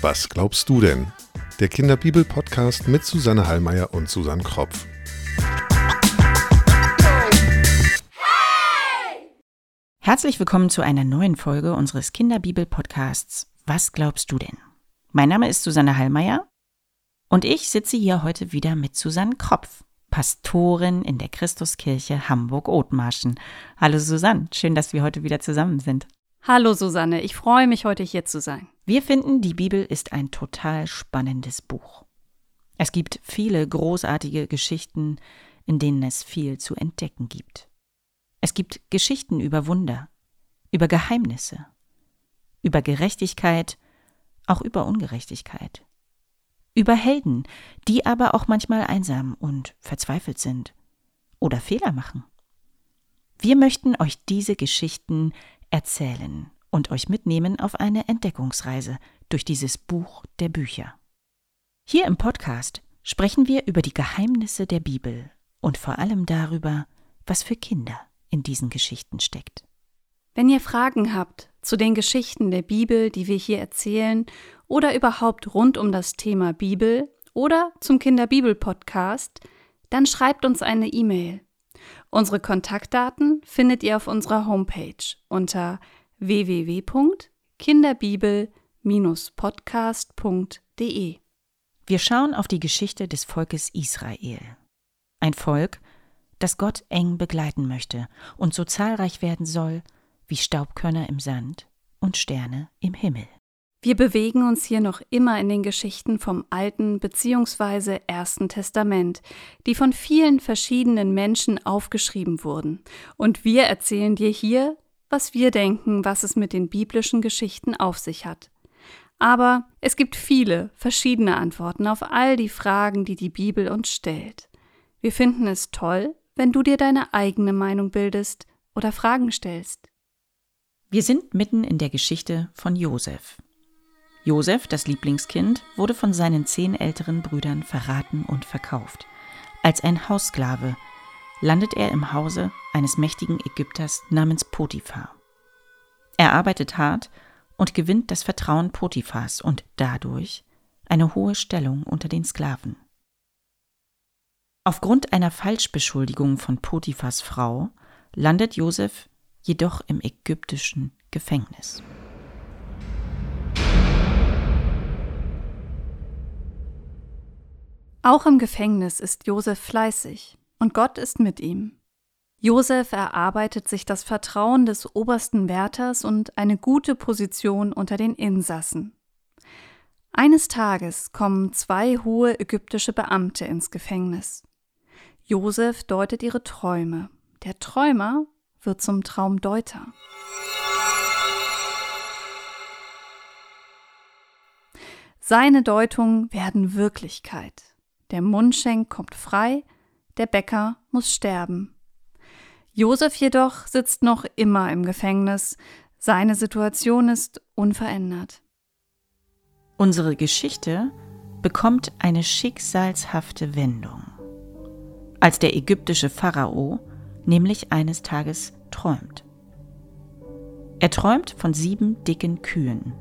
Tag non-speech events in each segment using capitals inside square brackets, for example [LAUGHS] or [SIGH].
Was glaubst du denn? Der Kinderbibel-Podcast mit Susanne Hallmeier und Susanne Kropf. Herzlich willkommen zu einer neuen Folge unseres Kinderbibel-Podcasts Was glaubst du denn? Mein Name ist Susanne Hallmeier und ich sitze hier heute wieder mit Susanne Kropf, Pastorin in der Christuskirche Hamburg-Othmarschen. Hallo Susanne, schön, dass wir heute wieder zusammen sind. Hallo Susanne, ich freue mich heute hier zu sein. Wir finden, die Bibel ist ein total spannendes Buch. Es gibt viele großartige Geschichten, in denen es viel zu entdecken gibt. Es gibt Geschichten über Wunder, über Geheimnisse, über Gerechtigkeit, auch über Ungerechtigkeit, über Helden, die aber auch manchmal einsam und verzweifelt sind oder Fehler machen. Wir möchten euch diese Geschichten erzählen und euch mitnehmen auf eine Entdeckungsreise durch dieses Buch der Bücher. Hier im Podcast sprechen wir über die Geheimnisse der Bibel und vor allem darüber, was für Kinder in diesen Geschichten steckt. Wenn ihr Fragen habt zu den Geschichten der Bibel, die wir hier erzählen, oder überhaupt rund um das Thema Bibel oder zum Kinderbibel-Podcast, dann schreibt uns eine E-Mail. Unsere Kontaktdaten findet ihr auf unserer Homepage unter www.kinderbibel-podcast.de. Wir schauen auf die Geschichte des Volkes Israel. Ein Volk, das Gott eng begleiten möchte und so zahlreich werden soll wie Staubkörner im Sand und Sterne im Himmel. Wir bewegen uns hier noch immer in den Geschichten vom Alten bzw. Ersten Testament, die von vielen verschiedenen Menschen aufgeschrieben wurden. Und wir erzählen dir hier was wir denken, was es mit den biblischen Geschichten auf sich hat. Aber es gibt viele verschiedene Antworten auf all die Fragen, die die Bibel uns stellt. Wir finden es toll, wenn du dir deine eigene Meinung bildest oder Fragen stellst. Wir sind mitten in der Geschichte von Josef. Josef, das Lieblingskind, wurde von seinen zehn älteren Brüdern verraten und verkauft. Als ein Haussklave landet er im Hause eines mächtigen Ägypters namens Potiphar. Er arbeitet hart und gewinnt das Vertrauen Potiphars und dadurch eine hohe Stellung unter den Sklaven. Aufgrund einer Falschbeschuldigung von Potiphars Frau landet Josef jedoch im ägyptischen Gefängnis. Auch im Gefängnis ist Josef fleißig und Gott ist mit ihm. Josef erarbeitet sich das Vertrauen des obersten Wärters und eine gute Position unter den Insassen. Eines Tages kommen zwei hohe ägyptische Beamte ins Gefängnis. Josef deutet ihre Träume. Der Träumer wird zum Traumdeuter. Seine Deutungen werden Wirklichkeit. Der Mundschenk kommt frei, der Bäcker muss sterben. Josef jedoch sitzt noch immer im Gefängnis. Seine Situation ist unverändert. Unsere Geschichte bekommt eine schicksalshafte Wendung. Als der ägyptische Pharao nämlich eines Tages träumt. Er träumt von sieben dicken Kühen,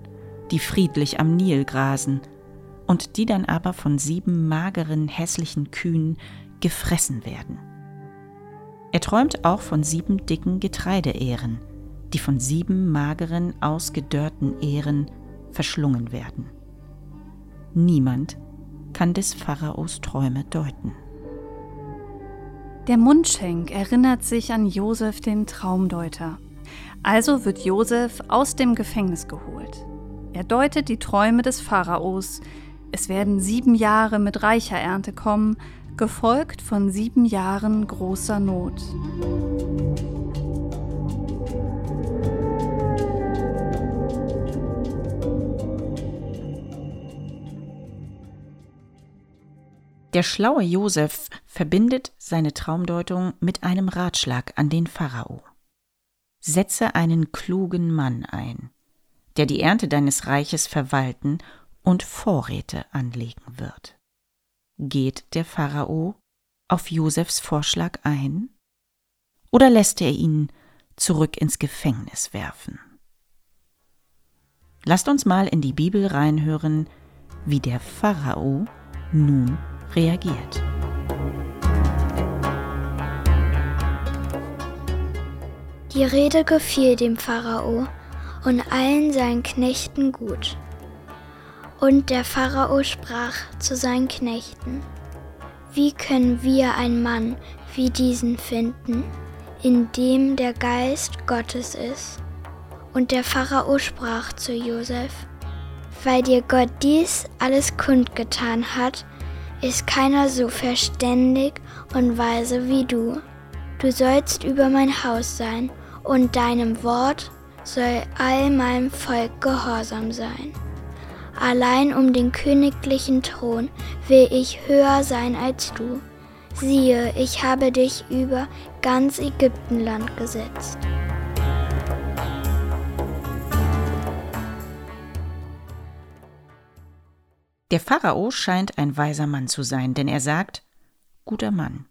die friedlich am Nil grasen und die dann aber von sieben mageren, hässlichen Kühen gefressen werden. Er träumt auch von sieben dicken Getreideähren, die von sieben mageren, ausgedörrten Ähren verschlungen werden. Niemand kann des Pharaos Träume deuten. Der Mundschenk erinnert sich an Josef den Traumdeuter. Also wird Josef aus dem Gefängnis geholt. Er deutet die Träume des Pharaos. Es werden sieben Jahre mit reicher Ernte kommen gefolgt von sieben Jahren großer Not. Der schlaue Josef verbindet seine Traumdeutung mit einem Ratschlag an den Pharao. Setze einen klugen Mann ein, der die Ernte deines Reiches verwalten und Vorräte anlegen wird. Geht der Pharao auf Josefs Vorschlag ein? Oder lässt er ihn zurück ins Gefängnis werfen? Lasst uns mal in die Bibel reinhören, wie der Pharao nun reagiert. Die Rede gefiel dem Pharao und allen seinen Knechten gut. Und der Pharao sprach zu seinen Knechten, Wie können wir einen Mann wie diesen finden, in dem der Geist Gottes ist? Und der Pharao sprach zu Josef, Weil dir Gott dies alles kundgetan hat, ist keiner so verständig und weise wie du. Du sollst über mein Haus sein und deinem Wort soll all meinem Volk gehorsam sein. Allein um den königlichen Thron will ich höher sein als du. Siehe, ich habe dich über ganz Ägyptenland gesetzt. Der Pharao scheint ein weiser Mann zu sein, denn er sagt, guter Mann.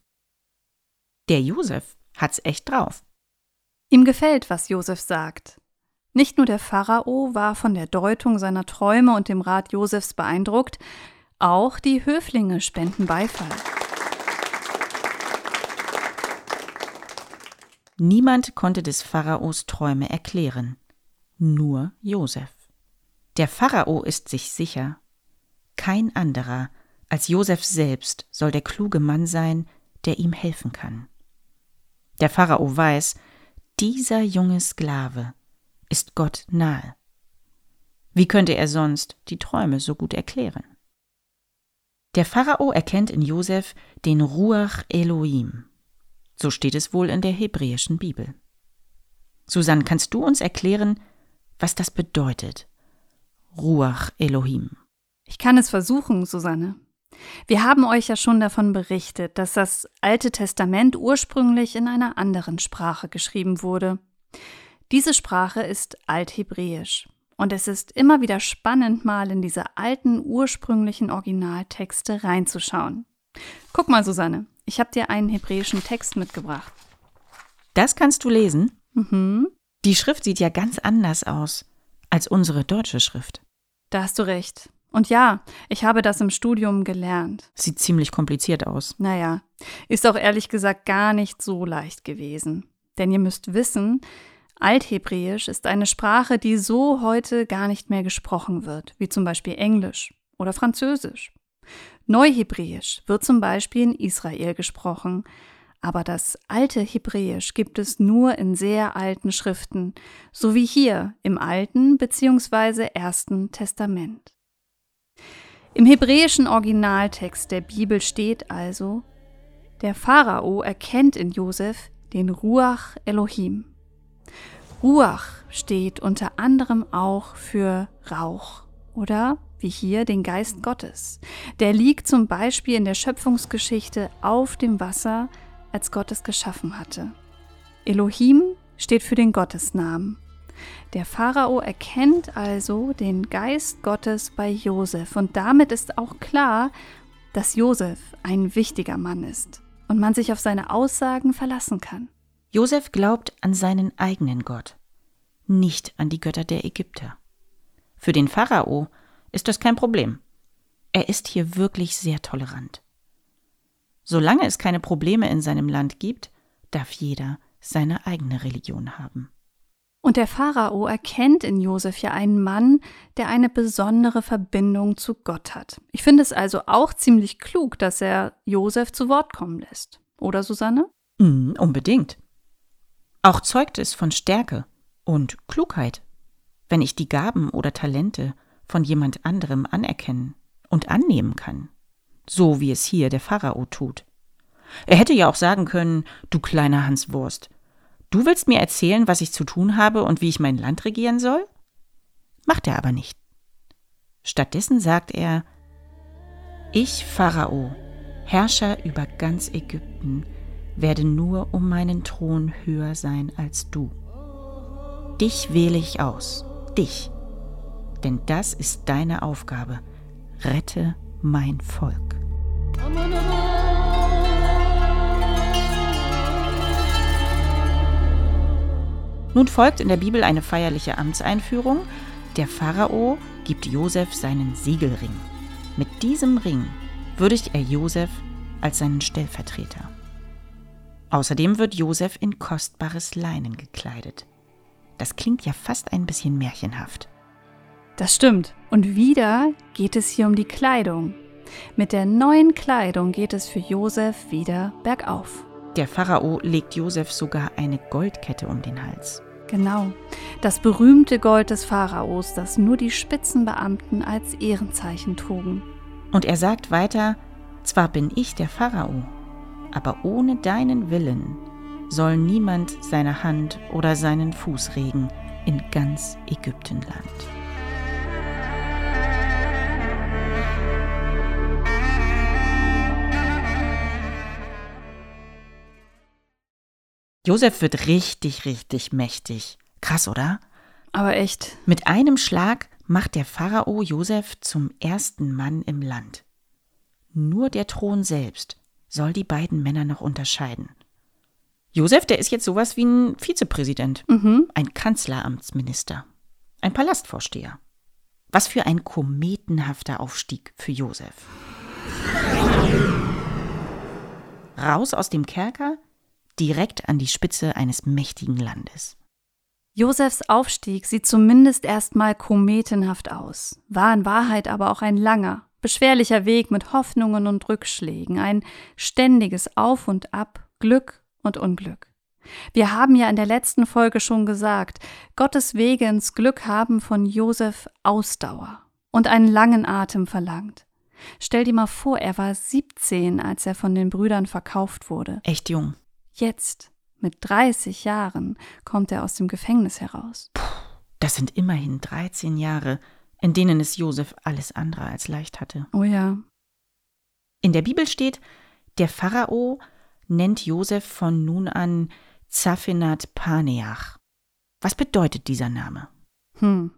Der Josef hat's echt drauf. Ihm gefällt, was Josef sagt. Nicht nur der Pharao war von der Deutung seiner Träume und dem Rat Josefs beeindruckt, auch die Höflinge spenden Beifall. Niemand konnte des Pharaos Träume erklären, nur Josef. Der Pharao ist sich sicher, kein anderer als Josef selbst soll der kluge Mann sein, der ihm helfen kann. Der Pharao weiß, dieser junge Sklave ist Gott nahe. Wie könnte er sonst die Träume so gut erklären? Der Pharao erkennt in Josef den Ruach Elohim. So steht es wohl in der hebräischen Bibel. Susanne, kannst du uns erklären, was das bedeutet? Ruach Elohim. Ich kann es versuchen, Susanne. Wir haben euch ja schon davon berichtet, dass das Alte Testament ursprünglich in einer anderen Sprache geschrieben wurde. Diese Sprache ist Althebräisch. Und es ist immer wieder spannend, mal in diese alten ursprünglichen Originaltexte reinzuschauen. Guck mal, Susanne, ich habe dir einen hebräischen Text mitgebracht. Das kannst du lesen? Mhm. Die Schrift sieht ja ganz anders aus als unsere deutsche Schrift. Da hast du recht. Und ja, ich habe das im Studium gelernt. Sieht ziemlich kompliziert aus. Naja, ist auch ehrlich gesagt gar nicht so leicht gewesen. Denn ihr müsst wissen, Althebräisch ist eine Sprache, die so heute gar nicht mehr gesprochen wird, wie zum Beispiel Englisch oder Französisch. Neuhebräisch wird zum Beispiel in Israel gesprochen, aber das alte Hebräisch gibt es nur in sehr alten Schriften, so wie hier im Alten bzw. Ersten Testament. Im hebräischen Originaltext der Bibel steht also, der Pharao erkennt in Josef den Ruach Elohim. Ruach steht unter anderem auch für Rauch oder wie hier den Geist Gottes. Der liegt zum Beispiel in der Schöpfungsgeschichte auf dem Wasser, als Gott es geschaffen hatte. Elohim steht für den Gottesnamen. Der Pharao erkennt also den Geist Gottes bei Josef und damit ist auch klar, dass Josef ein wichtiger Mann ist und man sich auf seine Aussagen verlassen kann. Josef glaubt an seinen eigenen Gott, nicht an die Götter der Ägypter. Für den Pharao ist das kein Problem. Er ist hier wirklich sehr tolerant. Solange es keine Probleme in seinem Land gibt, darf jeder seine eigene Religion haben. Und der Pharao erkennt in Josef ja einen Mann, der eine besondere Verbindung zu Gott hat. Ich finde es also auch ziemlich klug, dass er Josef zu Wort kommen lässt. Oder Susanne? Mm, unbedingt. Auch zeugt es von Stärke und Klugheit, wenn ich die Gaben oder Talente von jemand anderem anerkennen und annehmen kann, so wie es hier der Pharao tut. Er hätte ja auch sagen können, du kleiner Hanswurst, Du willst mir erzählen, was ich zu tun habe und wie ich mein Land regieren soll? Macht er aber nicht. Stattdessen sagt er, ich, Pharao, Herrscher über ganz Ägypten, werde nur um meinen Thron höher sein als du. Dich wähle ich aus, dich, denn das ist deine Aufgabe. Rette mein Volk. Nun folgt in der Bibel eine feierliche Amtseinführung, Der Pharao gibt Josef seinen Siegelring. Mit diesem Ring würdigt er Josef als seinen Stellvertreter. Außerdem wird Josef in kostbares Leinen gekleidet. Das klingt ja fast ein bisschen märchenhaft. Das stimmt. Und wieder geht es hier um die Kleidung. Mit der neuen Kleidung geht es für Josef wieder bergauf. Der Pharao legt Josef sogar eine Goldkette um den Hals. Genau, das berühmte Gold des Pharaos, das nur die Spitzenbeamten als Ehrenzeichen trugen. Und er sagt weiter, zwar bin ich der Pharao, aber ohne deinen Willen soll niemand seine Hand oder seinen Fuß regen in ganz Ägyptenland. Josef wird richtig, richtig mächtig. Krass, oder? Aber echt. Mit einem Schlag macht der Pharao Josef zum ersten Mann im Land. Nur der Thron selbst soll die beiden Männer noch unterscheiden. Josef, der ist jetzt sowas wie ein Vizepräsident, Mhm. ein Kanzleramtsminister, ein Palastvorsteher. Was für ein kometenhafter Aufstieg für Josef. Raus aus dem Kerker, direkt an die Spitze eines mächtigen Landes. Josefs Aufstieg sieht zumindest erstmal kometenhaft aus, war in Wahrheit aber auch ein langer, beschwerlicher Weg mit Hoffnungen und Rückschlägen, ein ständiges Auf und Ab, Glück und Unglück. Wir haben ja in der letzten Folge schon gesagt, Gottes Wege ins Glück haben von Josef Ausdauer und einen langen Atem verlangt. Stell dir mal vor, er war 17, als er von den Brüdern verkauft wurde. Echt jung. Jetzt, mit 30 Jahren, kommt er aus dem Gefängnis heraus. Das sind immerhin 13 Jahre, in denen es Josef alles andere als leicht hatte. Oh ja, In der Bibel steht, der Pharao nennt Josef von nun an Zaphenat Paneach. Was bedeutet dieser Name? Hm.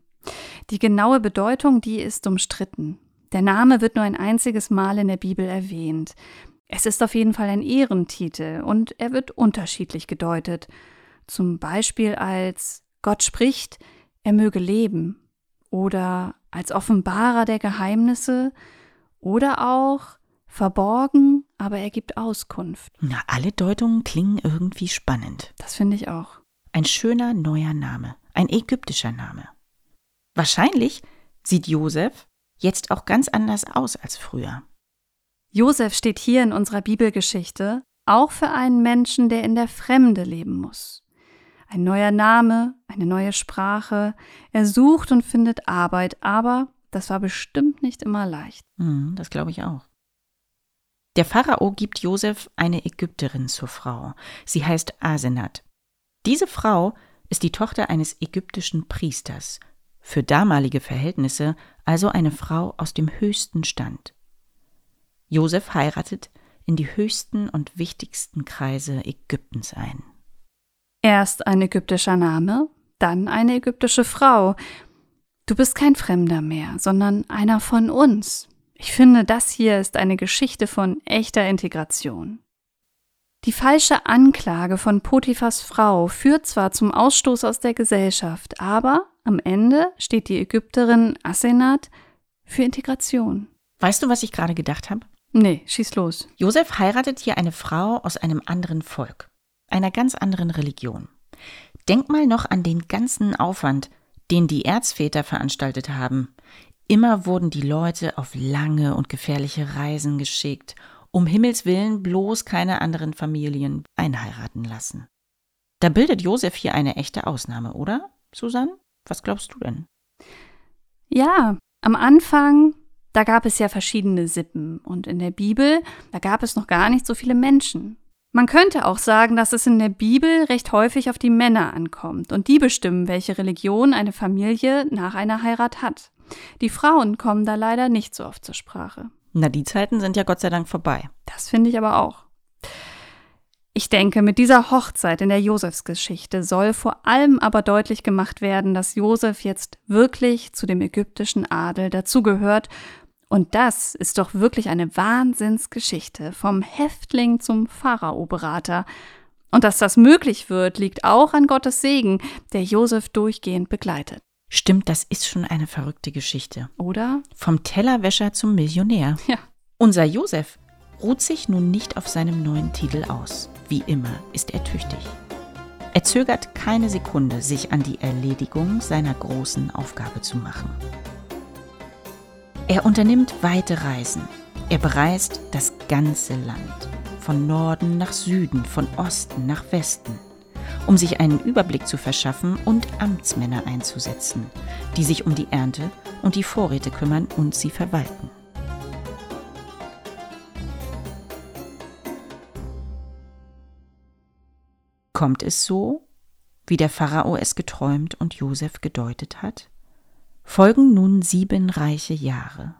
Die genaue Bedeutung, die ist umstritten. Der Name wird nur ein einziges Mal in der Bibel erwähnt. Es ist auf jeden Fall ein Ehrentitel und er wird unterschiedlich gedeutet. Zum Beispiel als Gott spricht, er möge leben oder als Offenbarer der Geheimnisse oder auch verborgen, aber er gibt Auskunft. Na, alle Deutungen klingen irgendwie spannend. Das finde ich auch. Ein schöner neuer Name, ein ägyptischer Name. Wahrscheinlich sieht Josef jetzt auch ganz anders aus als früher. Josef steht hier in unserer Bibelgeschichte auch für einen Menschen, der in der Fremde leben muss. Ein neuer Name, eine neue Sprache. Er sucht und findet Arbeit, aber das war bestimmt nicht immer leicht. Hm, das glaube ich auch. Der Pharao gibt Josef eine Ägypterin zur Frau. Sie heißt Asenat. Diese Frau ist die Tochter eines ägyptischen Priesters, für damalige Verhältnisse also eine Frau aus dem höchsten Stand. Josef heiratet in die höchsten und wichtigsten Kreise Ägyptens ein. Erst ein ägyptischer Name, dann eine ägyptische Frau. Du bist kein Fremder mehr, sondern einer von uns. Ich finde, das hier ist eine Geschichte von echter Integration. Die falsche Anklage von Potiphas Frau führt zwar zum Ausstoß aus der Gesellschaft, aber am Ende steht die Ägypterin Asenat für Integration. Weißt du, was ich gerade gedacht habe? Nee, schieß los. Josef heiratet hier eine Frau aus einem anderen Volk, einer ganz anderen Religion. Denk mal noch an den ganzen Aufwand, den die Erzväter veranstaltet haben. Immer wurden die Leute auf lange und gefährliche Reisen geschickt, um Himmels willen bloß keine anderen Familien einheiraten lassen. Da bildet Josef hier eine echte Ausnahme, oder, Susanne? Was glaubst du denn? Ja, am Anfang, da gab es ja verschiedene Sippen und in der Bibel, da gab es noch gar nicht so viele Menschen. Man könnte auch sagen, dass es in der Bibel recht häufig auf die Männer ankommt und die bestimmen, welche Religion eine Familie nach einer Heirat hat. Die Frauen kommen da leider nicht so oft zur Sprache. Na, die Zeiten sind ja Gott sei Dank vorbei. Das finde ich aber auch. Ich denke, mit dieser Hochzeit in der Josefsgeschichte soll vor allem aber deutlich gemacht werden, dass Josef jetzt wirklich zu dem ägyptischen Adel dazugehört. Und das ist doch wirklich eine Wahnsinnsgeschichte vom Häftling zum Pharao-Berater. Und dass das möglich wird, liegt auch an Gottes Segen, der Josef durchgehend begleitet. Stimmt, das ist schon eine verrückte Geschichte. Oder? Vom Tellerwäscher zum Millionär. Ja. Unser Josef ruht sich nun nicht auf seinem neuen Titel aus. Wie immer ist er tüchtig. Er zögert keine Sekunde, sich an die Erledigung seiner großen Aufgabe zu machen. Er unternimmt weite Reisen. Er bereist das ganze Land, von Norden nach Süden, von Osten nach Westen, um sich einen Überblick zu verschaffen und Amtsmänner einzusetzen, die sich um die Ernte und die Vorräte kümmern und sie verwalten. Kommt es so, wie der Pharao es geträumt und Josef gedeutet hat? Folgen nun sieben reiche Jahre,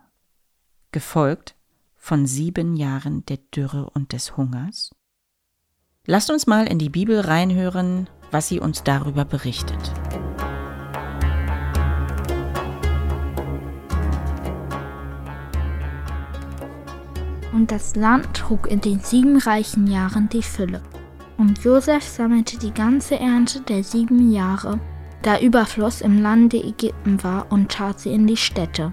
gefolgt von sieben Jahren der Dürre und des Hungers? Lasst uns mal in die Bibel reinhören, was sie uns darüber berichtet. Und das Land trug in den sieben reichen Jahren die Fülle. Und Josef sammelte die ganze Ernte der sieben Jahre, da Überfluss im Lande Ägypten war, und tat sie in die Städte.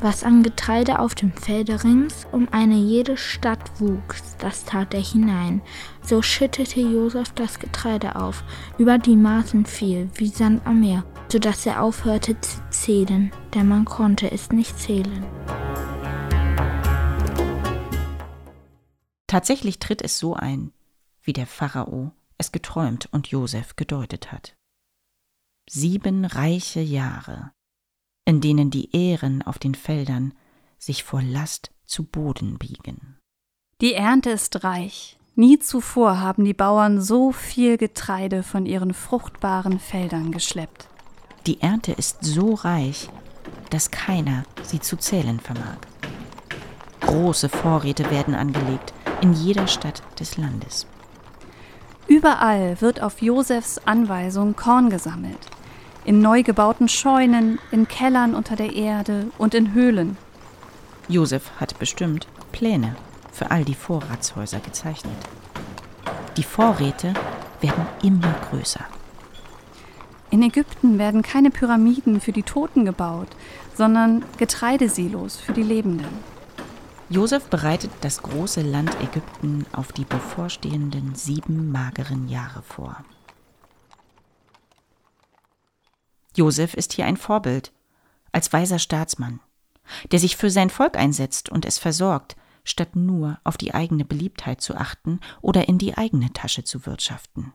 Was an Getreide auf dem Felde rings um eine jede Stadt wuchs, das tat er hinein. So schüttete Josef das Getreide auf, über die Maßen viel, wie Sand am Meer, so dass er aufhörte zu zählen, denn man konnte es nicht zählen. Tatsächlich tritt es so ein, wie der Pharao es geträumt und Josef gedeutet hat. Sieben reiche Jahre, in denen die Ähren auf den Feldern sich vor Last zu Boden biegen. Die Ernte ist reich. Nie zuvor haben die Bauern so viel Getreide von ihren fruchtbaren Feldern geschleppt. Die Ernte ist so reich, dass keiner sie zu zählen vermag. Große Vorräte werden angelegt in jeder Stadt des Landes. Überall wird auf Josefs Anweisung Korn gesammelt. In neu gebauten Scheunen, in Kellern unter der Erde und in Höhlen. Josef hat bestimmt Pläne für all die Vorratshäuser gezeichnet. Die Vorräte werden immer größer. In Ägypten werden keine Pyramiden für die Toten gebaut, sondern Getreidesilos für die Lebenden. Josef bereitet das große Land Ägypten auf die bevorstehenden sieben mageren Jahre vor. Josef ist hier ein Vorbild, als weiser Staatsmann, der sich für sein Volk einsetzt und es versorgt, statt nur auf die eigene Beliebtheit zu achten oder in die eigene Tasche zu wirtschaften.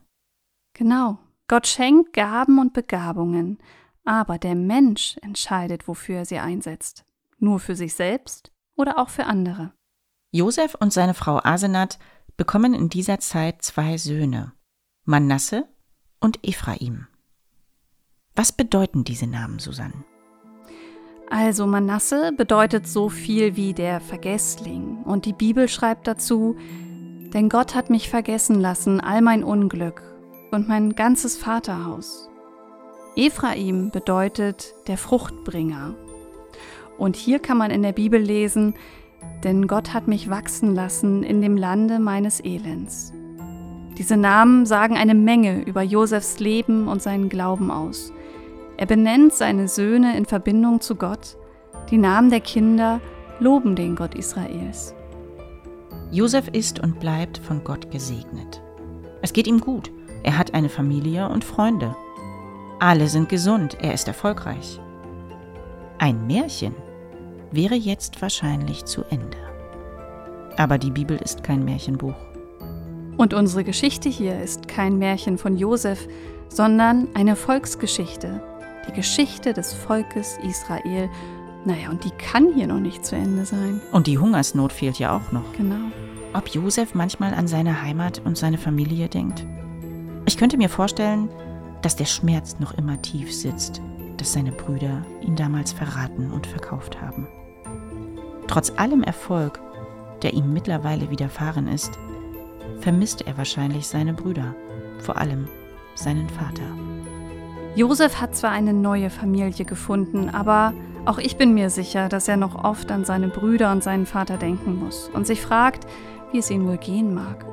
Genau, Gott schenkt Gaben und Begabungen, aber der Mensch entscheidet, wofür er sie einsetzt. Nur für sich selbst oder auch für andere. Josef und seine Frau Asenat bekommen in dieser Zeit zwei Söhne, Manasse und Ephraim. Was bedeuten diese Namen, Susanne? Also Manasse bedeutet so viel wie der Vergessling und die Bibel schreibt dazu, denn Gott hat mich vergessen lassen, all mein Unglück und mein ganzes Vaterhaus. Ephraim bedeutet der Fruchtbringer. Und hier kann man in der Bibel lesen, denn Gott hat mich wachsen lassen in dem Lande meines Elends. Diese Namen sagen eine Menge über Josefs Leben und seinen Glauben aus. Er benennt seine Söhne in Verbindung zu Gott. Die Namen der Kinder loben den Gott Israels. Josef ist und bleibt von Gott gesegnet. Es geht ihm gut. Er hat eine Familie und Freunde. Alle sind gesund. Er ist erfolgreich. Ein Märchen wäre jetzt wahrscheinlich zu Ende. Aber die Bibel ist kein Märchenbuch. Und unsere Geschichte hier ist kein Märchen von Josef, sondern eine Volksgeschichte, die Geschichte des Volkes Israel. Naja, und die kann hier noch nicht zu Ende sein. Und die Hungersnot fehlt ja auch noch. Genau. Ob Josef manchmal an seine Heimat und seine Familie denkt? Ich könnte mir vorstellen, dass der Schmerz noch immer tief sitzt, dass seine Brüder ihn damals verraten und verkauft haben. Trotz allem Erfolg, der ihm mittlerweile widerfahren ist, vermisst er wahrscheinlich seine Brüder, vor allem seinen Vater. Josef hat zwar eine neue Familie gefunden, aber auch ich bin mir sicher, dass er noch oft an seine Brüder und seinen Vater denken muss und sich fragt, wie es ihm wohl gehen mag.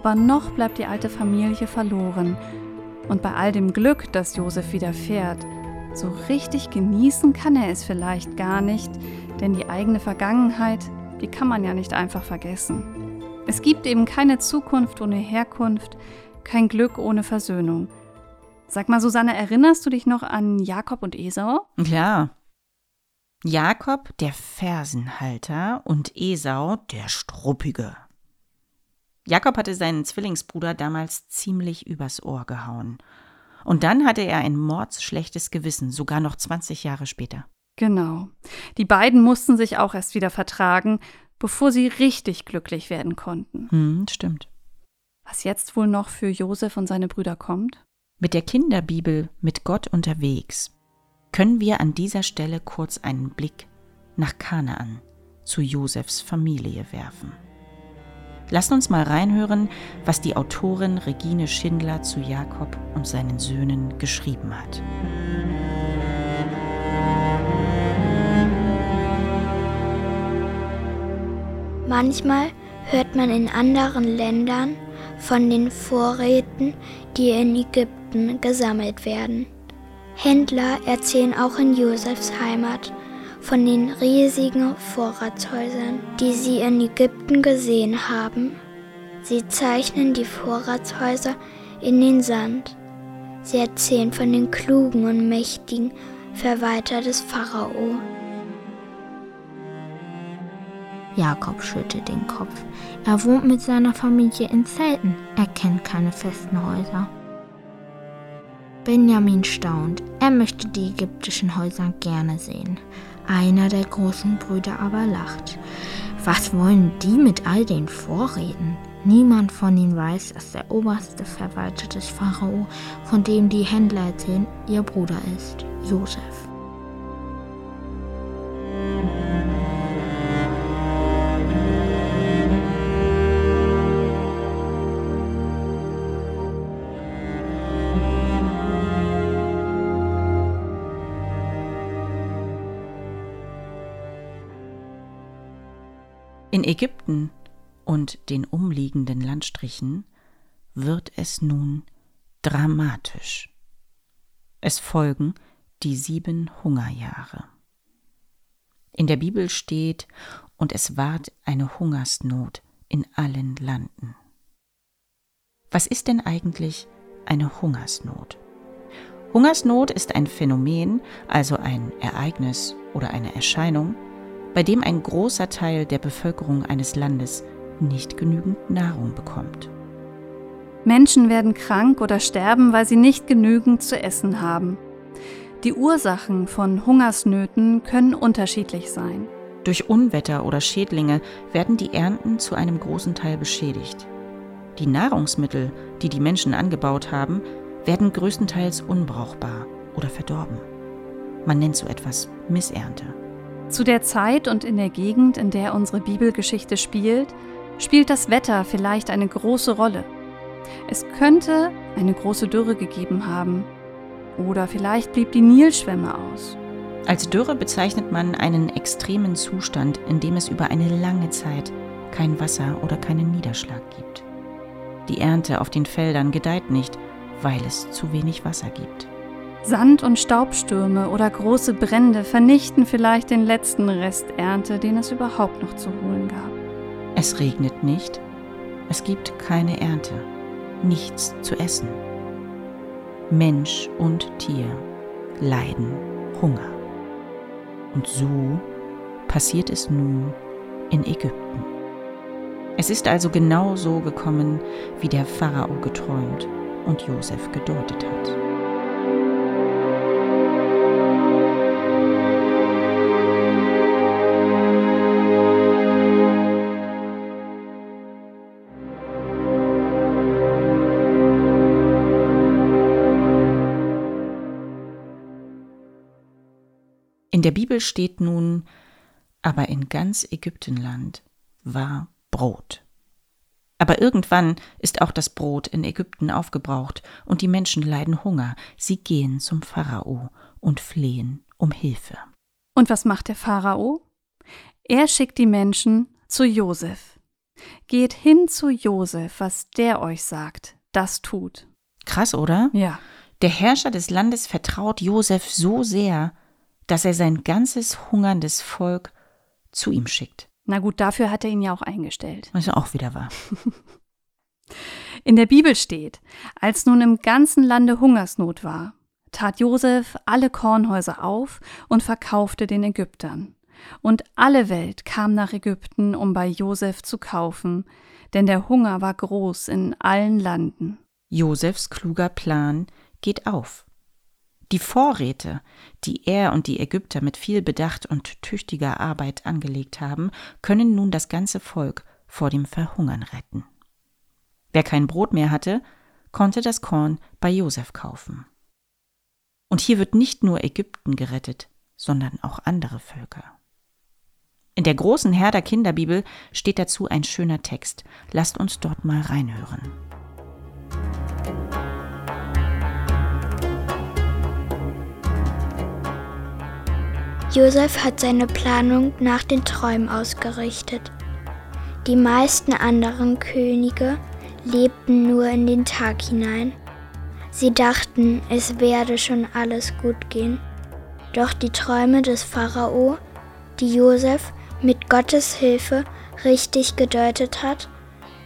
Aber noch bleibt die alte Familie verloren und bei all dem Glück, das Josef widerfährt, So richtig genießen kann er es vielleicht gar nicht, denn die eigene Vergangenheit, die kann man ja nicht einfach vergessen. Es gibt eben keine Zukunft ohne Herkunft, kein Glück ohne Versöhnung. Sag mal, Susanne, erinnerst du dich noch an Jakob und Esau? Klar. Jakob, der Fersenhalter, und Esau, der Struppige. Jakob hatte seinen Zwillingsbruder damals ziemlich übers Ohr gehauen. Und dann hatte er ein mordsschlechtes Gewissen, sogar noch 20 Jahre später. Genau. Die beiden mussten sich auch erst wieder vertragen, bevor sie richtig glücklich werden konnten. Hm, stimmt. Was jetzt wohl noch für Josef und seine Brüder kommt? Mit der Kinderbibel Mit Gott unterwegs können wir an dieser Stelle kurz einen Blick nach Kanaan zu Josefs Familie werfen. Lasst uns mal reinhören, was die Autorin Regine Schindler zu Jakob und seinen Söhnen geschrieben hat. Manchmal hört man in anderen Ländern von den Vorräten, die in Ägypten gesammelt werden. Händler erzählen auch in Josefs Heimat von den riesigen Vorratshäusern, die sie in Ägypten gesehen haben. Sie zeichnen die Vorratshäuser in den Sand. Sie erzählen von den klugen und mächtigen Verwalter des Pharao. Jakob schüttelt den Kopf. Er wohnt mit seiner Familie in Zelten. Er kennt keine festen Häuser. Benjamin staunt. Er möchte die ägyptischen Häuser gerne sehen. Einer der großen Brüder aber lacht. Was wollen die mit all den Vorräten? Niemand von ihnen weiß, dass der oberste Verwalter des Pharao, von dem die Händler erzählen, ihr Bruder ist, Josef. In Ägypten und den umliegenden Landstrichen wird es nun dramatisch. Es folgen die sieben Hungerjahre. In der Bibel steht, und es ward eine Hungersnot in allen Landen. Was ist denn eigentlich eine Hungersnot? Hungersnot ist ein Phänomen, also ein Ereignis oder eine Erscheinung, bei dem ein großer Teil der Bevölkerung eines Landes nicht genügend Nahrung bekommt. Menschen werden krank oder sterben, weil sie nicht genügend zu essen haben. Die Ursachen von Hungersnöten können unterschiedlich sein. Durch Unwetter oder Schädlinge werden die Ernten zu einem großen Teil beschädigt. Die Nahrungsmittel, die die Menschen angebaut haben, werden größtenteils unbrauchbar oder verdorben. Man nennt so etwas Missernte. Zu der Zeit und in der Gegend, in der unsere Bibelgeschichte spielt, spielt das Wetter vielleicht eine große Rolle. Es könnte eine große Dürre gegeben haben. Oder vielleicht blieb die Nilschwemme aus. Als Dürre bezeichnet man einen extremen Zustand, in dem es über eine lange Zeit kein Wasser oder keinen Niederschlag gibt. Die Ernte auf den Feldern gedeiht nicht, weil es zu wenig Wasser gibt. Sand- und Staubstürme oder große Brände vernichten vielleicht den letzten Rest Ernte, den es überhaupt noch zu holen gab. Es regnet nicht, es gibt keine Ernte, nichts zu essen. Mensch und Tier leiden Hunger. Und so passiert es nun in Ägypten. Es ist also genau so gekommen, wie der Pharao geträumt und Josef gedeutet hat. In der Bibel steht nun, aber in ganz Ägyptenland war Brot. Aber irgendwann ist auch das Brot in Ägypten aufgebraucht und die Menschen leiden Hunger. Sie gehen zum Pharao und flehen um Hilfe. Und was macht der Pharao? Er schickt die Menschen zu Josef. Geht hin zu Josef, was der euch sagt, das tut. Krass, oder? Ja. Der Herrscher des Landes vertraut Josef so sehr, dass er sein ganzes hungerndes Volk zu ihm schickt. Na gut, dafür hat er ihn ja auch eingestellt. Was ja auch wieder wahr. [LAUGHS] In der Bibel steht, als nun im ganzen Lande Hungersnot war, tat Josef alle Kornhäuser auf und verkaufte den Ägyptern. Und alle Welt kam nach Ägypten, um bei Josef zu kaufen, denn der Hunger war groß in allen Landen. Josefs kluger Plan geht auf. Die Vorräte, die er und die Ägypter mit viel Bedacht und tüchtiger Arbeit angelegt haben, können nun das ganze Volk vor dem Verhungern retten. Wer kein Brot mehr hatte, konnte das Korn bei Josef kaufen. Und hier wird nicht nur Ägypten gerettet, sondern auch andere Völker. In der großen Herder Kinderbibel steht dazu ein schöner Text. Lasst uns dort mal reinhören. Josef hat seine Planung nach den Träumen ausgerichtet. Die meisten anderen Könige lebten nur in den Tag hinein. Sie dachten, es werde schon alles gut gehen. Doch die Träume des Pharao, die Josef mit Gottes Hilfe richtig gedeutet hat,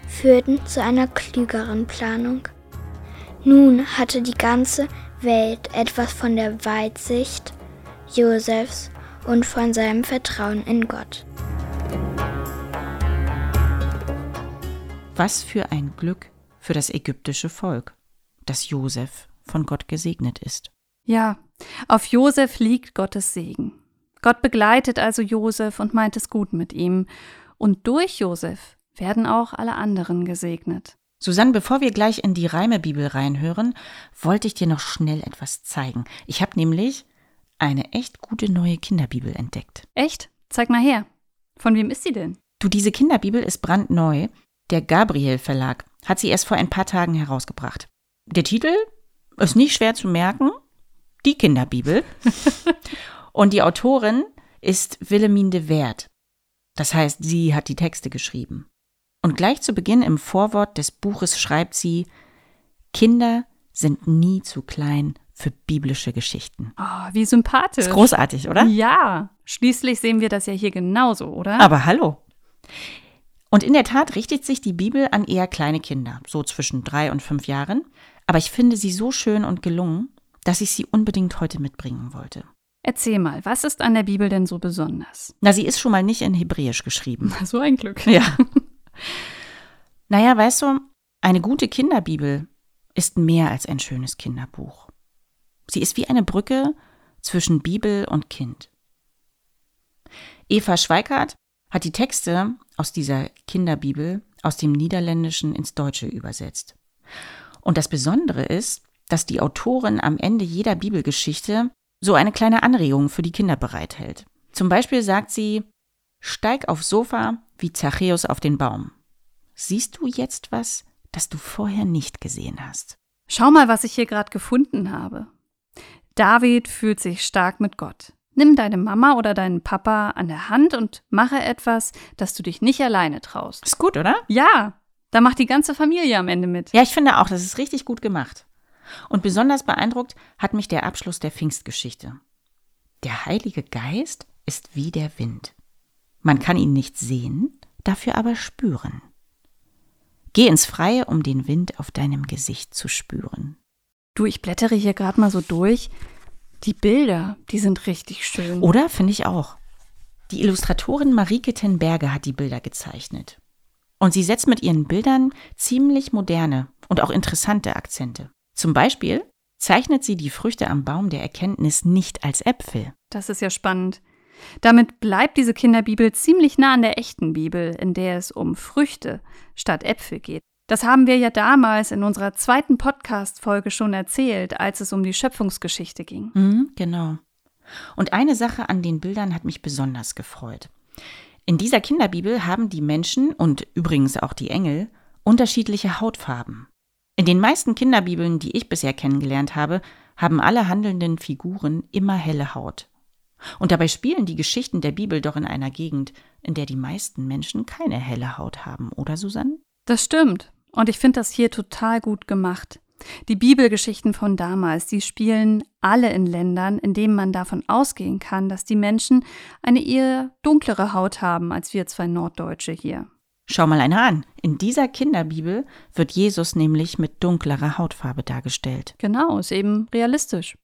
führten zu einer klügeren Planung. Nun hatte die ganze Welt etwas von der Weitsicht Josefs und von seinem Vertrauen in Gott. Was für ein Glück für das ägyptische Volk, dass Josef von Gott gesegnet ist. Ja, auf Josef liegt Gottes Segen. Gott begleitet also Josef und meint es gut mit ihm. Und durch Josef werden auch alle anderen gesegnet. Susanne, bevor wir gleich in die Reimebibel reinhören, wollte ich dir noch schnell etwas zeigen. Ich habe nämlich eine echt gute neue Kinderbibel entdeckt. Echt? Zeig mal her. Von wem ist sie denn? Du, diese Kinderbibel ist brandneu. Der Gabriel Verlag hat sie erst vor ein paar Tagen herausgebracht. Der Titel ist nicht schwer zu merken. Die Kinderbibel. [LAUGHS] Und die Autorin ist Wilhelmine Wert. Das heißt, sie hat die Texte geschrieben. Und gleich zu Beginn im Vorwort des Buches schreibt sie, Kinder sind nie zu klein für biblische Geschichten. Oh, wie sympathisch. Ist großartig, oder? Ja, schließlich sehen wir das ja hier genauso, oder? Aber hallo. Und in der Tat richtet sich die Bibel an eher kleine Kinder, so zwischen drei und fünf Jahren. Aber ich finde sie so schön und gelungen, dass ich sie unbedingt heute mitbringen wollte. Erzähl mal, was ist an der Bibel denn so besonders? Na, sie ist schon mal nicht in Hebräisch geschrieben. [LAUGHS] So ein Glück. Ja. [LAUGHS] naja, weißt du, eine gute Kinderbibel ist mehr als ein schönes Kinderbuch. Sie ist wie eine Brücke zwischen Bibel und Kind. Eva Schweikart hat die Texte aus dieser Kinderbibel aus dem Niederländischen ins Deutsche übersetzt. Und das Besondere ist, dass die Autorin am Ende jeder Bibelgeschichte so eine kleine Anregung für die Kinder bereithält. Zum Beispiel sagt sie, steig aufs Sofa wie Zachäus auf den Baum. Siehst du jetzt was, das du vorher nicht gesehen hast? Schau mal, was ich hier gerade gefunden habe. David fühlt sich stark mit Gott. Nimm deine Mama oder deinen Papa an der Hand und mache etwas, das du dich nicht alleine traust. Ist gut, oder? Ja, da macht die ganze Familie am Ende mit. Ja, ich finde auch, das ist richtig gut gemacht. Und besonders beeindruckt hat mich der Abschluss der Pfingstgeschichte. Der Heilige Geist ist wie der Wind. Man kann ihn nicht sehen, dafür aber spüren. Geh ins Freie, um den Wind auf deinem Gesicht zu spüren. Du, ich blättere hier gerade mal so durch. Die Bilder, die sind richtig schön. Oder finde ich auch. Die Illustratorin Marike ten Berge hat die Bilder gezeichnet. Und sie setzt mit ihren Bildern ziemlich moderne und auch interessante Akzente. Zum Beispiel zeichnet sie die Früchte am Baum der Erkenntnis nicht als Äpfel. Das ist ja spannend. Damit bleibt diese Kinderbibel ziemlich nah an der echten Bibel, in der es um Früchte statt Äpfel geht. Das haben wir ja damals in unserer zweiten Podcast-Folge schon erzählt, als es um die Schöpfungsgeschichte ging. Mhm, genau. Und eine Sache an den Bildern hat mich besonders gefreut. In dieser Kinderbibel haben die Menschen und übrigens auch die Engel unterschiedliche Hautfarben. In den meisten Kinderbibeln, die ich bisher kennengelernt habe, haben alle handelnden Figuren immer helle Haut. Und dabei spielen die Geschichten der Bibel doch in einer Gegend, in der die meisten Menschen keine helle Haut haben, oder Susanne? Das stimmt. Und ich finde das hier total gut gemacht. Die Bibelgeschichten von damals, die spielen alle in Ländern, in denen man davon ausgehen kann, dass die Menschen eine eher dunklere Haut haben als wir zwei Norddeutsche hier. Schau mal einer an. In dieser Kinderbibel wird Jesus nämlich mit dunklerer Hautfarbe dargestellt. Genau, ist eben realistisch.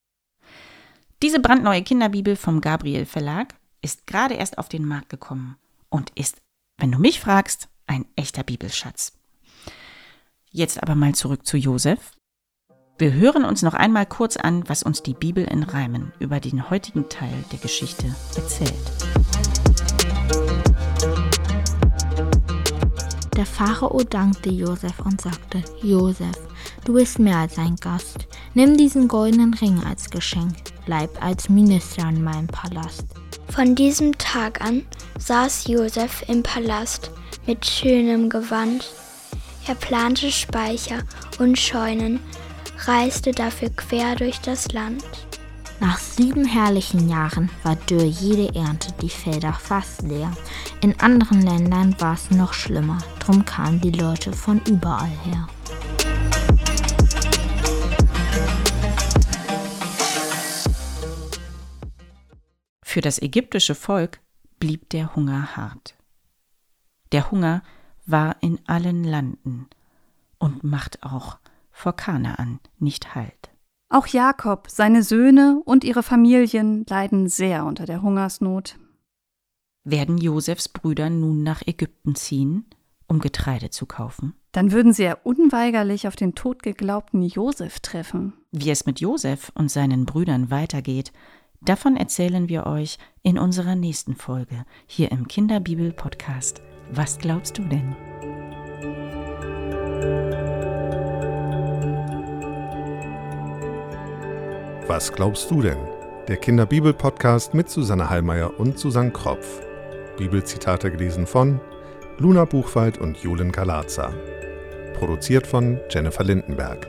Diese brandneue Kinderbibel vom Gabriel Verlag ist gerade erst auf den Markt gekommen und ist, wenn du mich fragst, ein echter Bibelschatz. Jetzt aber mal zurück zu Josef. Wir hören uns noch einmal kurz an, was uns die Bibel in Reimen über den heutigen Teil der Geschichte erzählt. Der Pharao dankte Josef und sagte: Josef, du bist mehr als ein Gast. Nimm diesen goldenen Ring als Geschenk. Bleib als Minister in meinem Palast. Von diesem Tag an saß Josef im Palast mit schönem Gewand. Er plante Speicher und Scheunen, reiste dafür quer durch das Land. Nach sieben herrlichen Jahren war Dürr jede Ernte, die Felder fast leer. In anderen Ländern war es noch schlimmer, drum kamen die Leute von überall her. Für das ägyptische Volk blieb der Hunger hart. Der Hunger war in allen Landen und macht auch vor Kanaan nicht Halt. Auch Jakob, seine Söhne und ihre Familien leiden sehr unter der Hungersnot. Werden Josefs Brüder nun nach Ägypten ziehen, um Getreide zu kaufen? Dann würden sie ja unweigerlich auf den totgeglaubten Josef treffen. Wie es mit Josef und seinen Brüdern weitergeht, davon erzählen wir euch in unserer nächsten Folge hier im Kinderbibel-Podcast. Was glaubst du denn? Was glaubst du denn? Der Kinderbibel-Podcast mit Susanne Hallmeier und Susanne Kropf. Bibelzitate gelesen von Luna Buchwald und Julen Galazza. Produziert von Jennifer Lindenberg.